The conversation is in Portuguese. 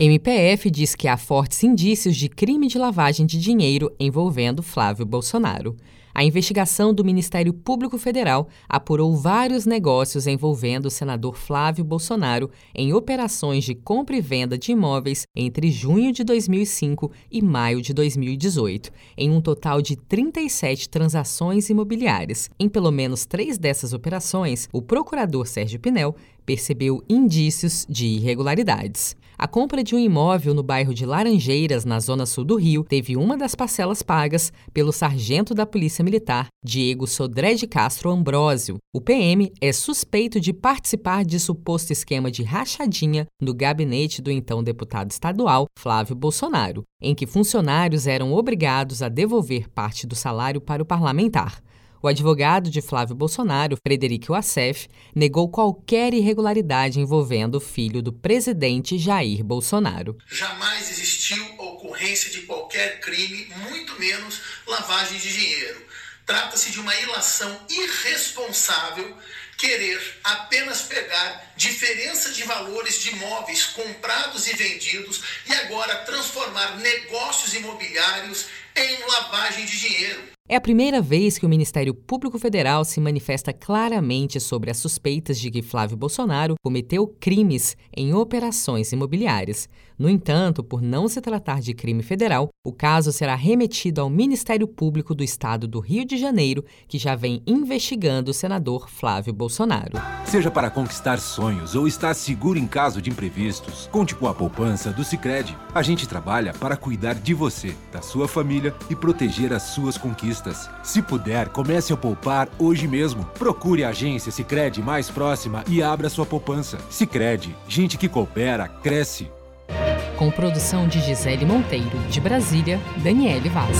MPF diz que há fortes indícios de crime de lavagem de dinheiro envolvendo Flávio Bolsonaro. A investigação do Ministério Público Federal apurou vários negócios envolvendo o senador Flávio Bolsonaro em operações de compra e venda de imóveis entre junho de 2005 e maio de 2018, em um total de 37 transações imobiliárias. Em pelo menos três dessas operações, o procurador Sérgio Pinel percebeu indícios de irregularidades. A compra de um imóvel no bairro de Laranjeiras, na zona sul do Rio, teve uma das parcelas pagas pelo sargento da Polícia Militar, Diego Sodré de Castro Ambrósio. O PM é suspeito de participar de suposto esquema de rachadinha no gabinete do então deputado estadual Flávio Bolsonaro, em que funcionários eram obrigados a devolver parte do salário para o parlamentar. O advogado de Flávio Bolsonaro, Frederico Assef, negou qualquer irregularidade envolvendo o filho do presidente Jair Bolsonaro. Jamais existiu ocorrência de qualquer crime, muito menos lavagem de dinheiro. Trata-se de uma ilação irresponsável querer apenas pegar diferença de valores de imóveis comprados e vendidos e agora transformar negócios imobiliários em lavagem de dinheiro. É a primeira vez que o Ministério Público Federal se manifesta claramente sobre as suspeitas de que Flávio Bolsonaro cometeu crimes em operações imobiliárias. No entanto, por não se tratar de crime federal, o caso será remetido ao Ministério Público do Estado do Rio de Janeiro, que já vem investigando o senador Flávio Bolsonaro. Seja para conquistar sonhos ou estar seguro em caso de imprevistos, conte com a poupança do Sicredi. A gente trabalha para cuidar de você, da sua família e proteger as suas conquistas se puder, comece a poupar hoje mesmo. Procure a agência Sicredi mais próxima e abra sua poupança. Sicredi, gente que coopera cresce. Com produção de Gisele Monteiro, de Brasília, Daniele Vaz.